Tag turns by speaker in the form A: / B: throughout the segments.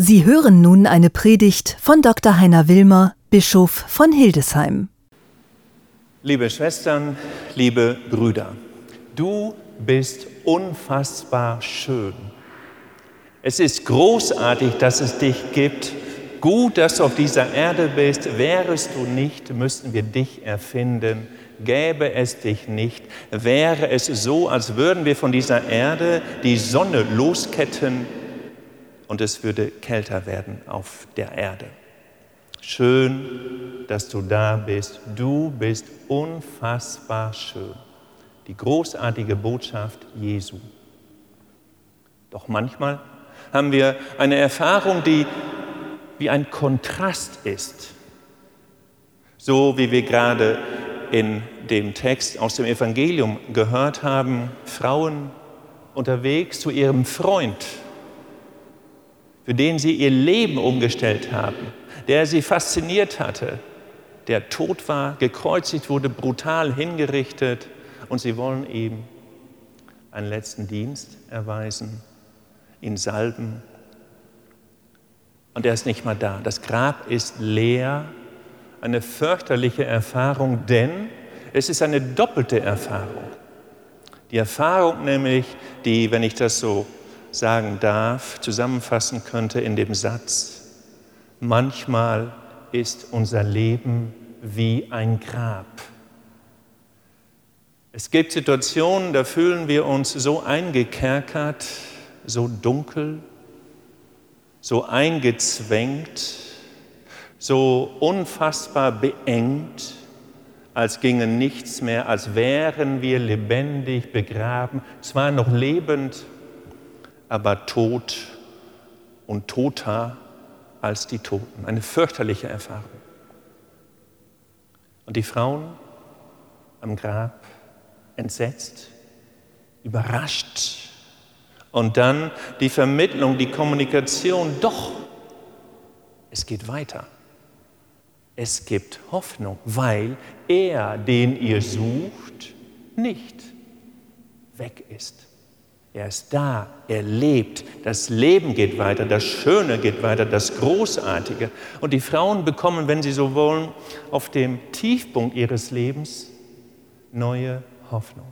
A: Sie hören nun eine Predigt von Dr. Heiner Wilmer, Bischof von Hildesheim.
B: Liebe Schwestern, liebe Brüder, du bist unfassbar schön. Es ist großartig, dass es dich gibt. Gut, dass du auf dieser Erde bist. Wärest du nicht, müssten wir dich erfinden. Gäbe es dich nicht, wäre es so, als würden wir von dieser Erde die Sonne losketten und es würde kälter werden auf der Erde. Schön, dass du da bist. Du bist unfassbar schön. Die großartige Botschaft Jesu. Doch manchmal haben wir eine Erfahrung, die wie ein Kontrast ist. So wie wir gerade in dem Text aus dem Evangelium gehört haben, Frauen unterwegs zu ihrem Freund für den sie ihr Leben umgestellt haben, der sie fasziniert hatte, der tot war, gekreuzigt wurde, brutal hingerichtet und sie wollen ihm einen letzten Dienst erweisen, ihn salben. Und er ist nicht mal da. Das Grab ist leer, eine fürchterliche Erfahrung, denn es ist eine doppelte Erfahrung. Die Erfahrung nämlich, die, wenn ich das so sagen darf, zusammenfassen könnte in dem Satz, manchmal ist unser Leben wie ein Grab. Es gibt Situationen, da fühlen wir uns so eingekerkert, so dunkel, so eingezwängt, so unfassbar beengt, als ginge nichts mehr, als wären wir lebendig begraben, zwar noch lebend, aber tot und toter als die Toten. Eine fürchterliche Erfahrung. Und die Frauen am Grab entsetzt, überrascht. Und dann die Vermittlung, die Kommunikation, doch, es geht weiter. Es gibt Hoffnung, weil er, den ihr sucht, nicht weg ist. Er ist da, er lebt, das Leben geht weiter, das Schöne geht weiter, das Großartige. Und die Frauen bekommen, wenn sie so wollen, auf dem Tiefpunkt ihres Lebens neue Hoffnung.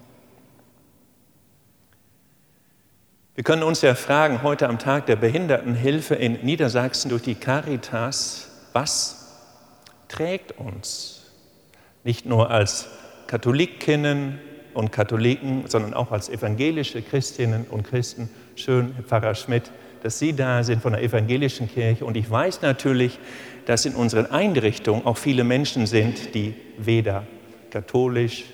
B: Wir können uns ja fragen, heute am Tag der Behindertenhilfe in Niedersachsen durch die Caritas, was trägt uns? Nicht nur als Katholikinnen, und Katholiken, sondern auch als evangelische Christinnen und Christen. Schön, Herr Pfarrer Schmidt, dass Sie da sind von der evangelischen Kirche. Und ich weiß natürlich, dass in unseren Einrichtungen auch viele Menschen sind, die weder katholisch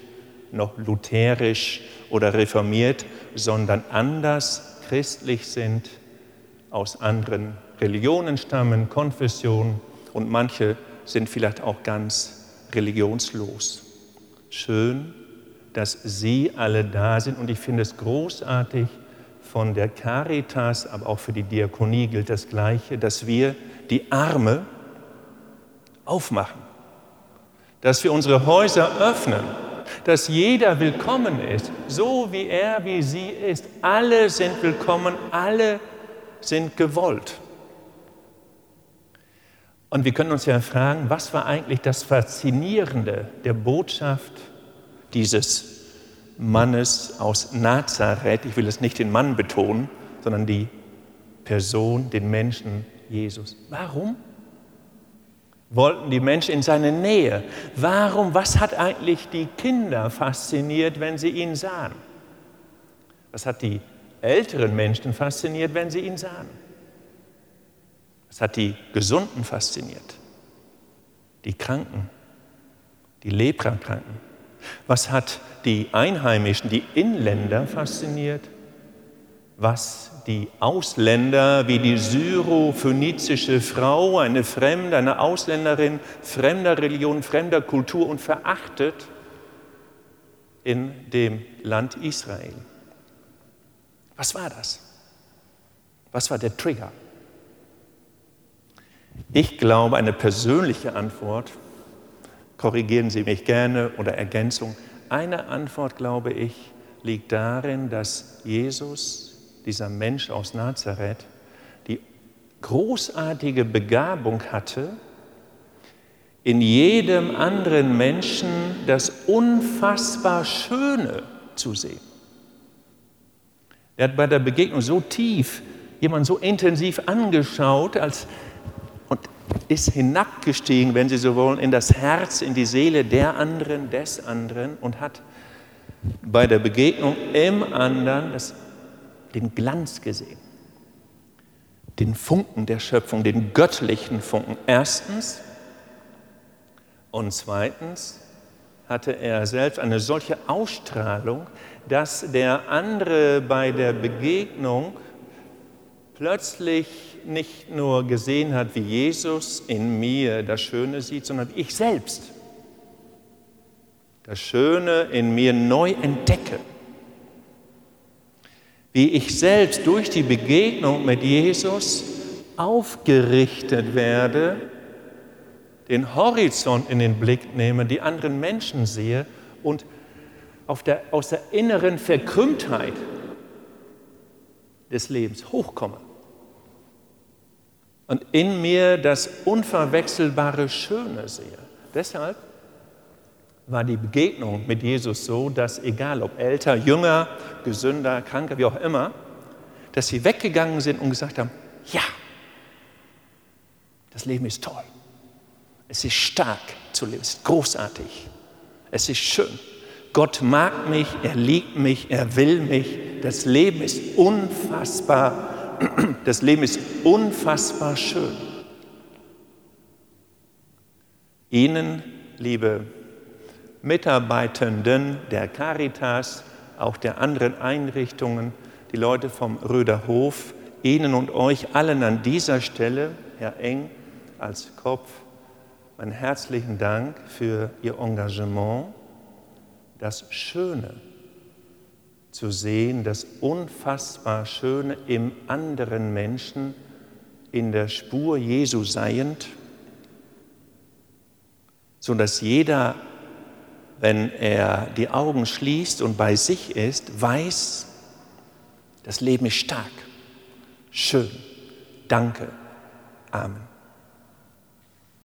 B: noch lutherisch oder reformiert, sondern anders christlich sind, aus anderen Religionen stammen, Konfessionen und manche sind vielleicht auch ganz religionslos. Schön, dass Sie alle da sind. Und ich finde es großartig von der Caritas, aber auch für die Diakonie gilt das Gleiche, dass wir die Arme aufmachen, dass wir unsere Häuser öffnen, dass jeder willkommen ist, so wie er, wie sie ist. Alle sind willkommen, alle sind gewollt. Und wir können uns ja fragen, was war eigentlich das Faszinierende der Botschaft dieses Mannes aus Nazareth. Ich will es nicht den Mann betonen, sondern die Person, den Menschen Jesus. Warum? Wollten die Menschen in seine Nähe? Warum? Was hat eigentlich die Kinder fasziniert, wenn sie ihn sahen? Was hat die älteren Menschen fasziniert, wenn sie ihn sahen? Was hat die Gesunden fasziniert? Die Kranken, die Leprakranken. Was hat die Einheimischen, die Inländer fasziniert? Was die Ausländer wie die syro-phönizische Frau, eine Fremde, eine Ausländerin, fremder Religion, fremder Kultur und verachtet in dem Land Israel. Was war das? Was war der Trigger? Ich glaube, eine persönliche Antwort korrigieren Sie mich gerne oder Ergänzung. Eine Antwort, glaube ich, liegt darin, dass Jesus, dieser Mensch aus Nazareth, die großartige Begabung hatte, in jedem anderen Menschen das unfassbar Schöne zu sehen. Er hat bei der Begegnung so tief, jemand so intensiv angeschaut als, ist hinabgestiegen, wenn Sie so wollen, in das Herz, in die Seele der anderen, des anderen und hat bei der Begegnung im anderen das, den Glanz gesehen, den Funken der Schöpfung, den göttlichen Funken. Erstens und zweitens hatte er selbst eine solche Ausstrahlung, dass der andere bei der Begegnung plötzlich nicht nur gesehen hat, wie Jesus in mir das Schöne sieht, sondern ich selbst das Schöne in mir neu entdecke. Wie ich selbst durch die Begegnung mit Jesus aufgerichtet werde, den Horizont in den Blick nehme, die anderen Menschen sehe und der, aus der inneren Verkrümmtheit des Lebens hochkomme und in mir das unverwechselbare Schöne sehe. Deshalb war die Begegnung mit Jesus so, dass egal ob älter, jünger, gesünder, kranker, wie auch immer, dass sie weggegangen sind und gesagt haben, ja, das Leben ist toll. Es ist stark zu leben, es ist großartig, es ist schön. Gott mag mich, er liebt mich, er will mich. Das Leben ist unfassbar, das Leben ist unfassbar schön. Ihnen, liebe Mitarbeitenden der Caritas, auch der anderen Einrichtungen, die Leute vom Röder Hof, Ihnen und euch allen an dieser Stelle, Herr Eng als Kopf, meinen herzlichen Dank für Ihr Engagement das Schöne zu sehen, das unfassbar Schöne im anderen Menschen, in der Spur Jesu seiend, sodass jeder, wenn er die Augen schließt und bei sich ist, weiß, das Leben ist stark, schön. Danke. Amen.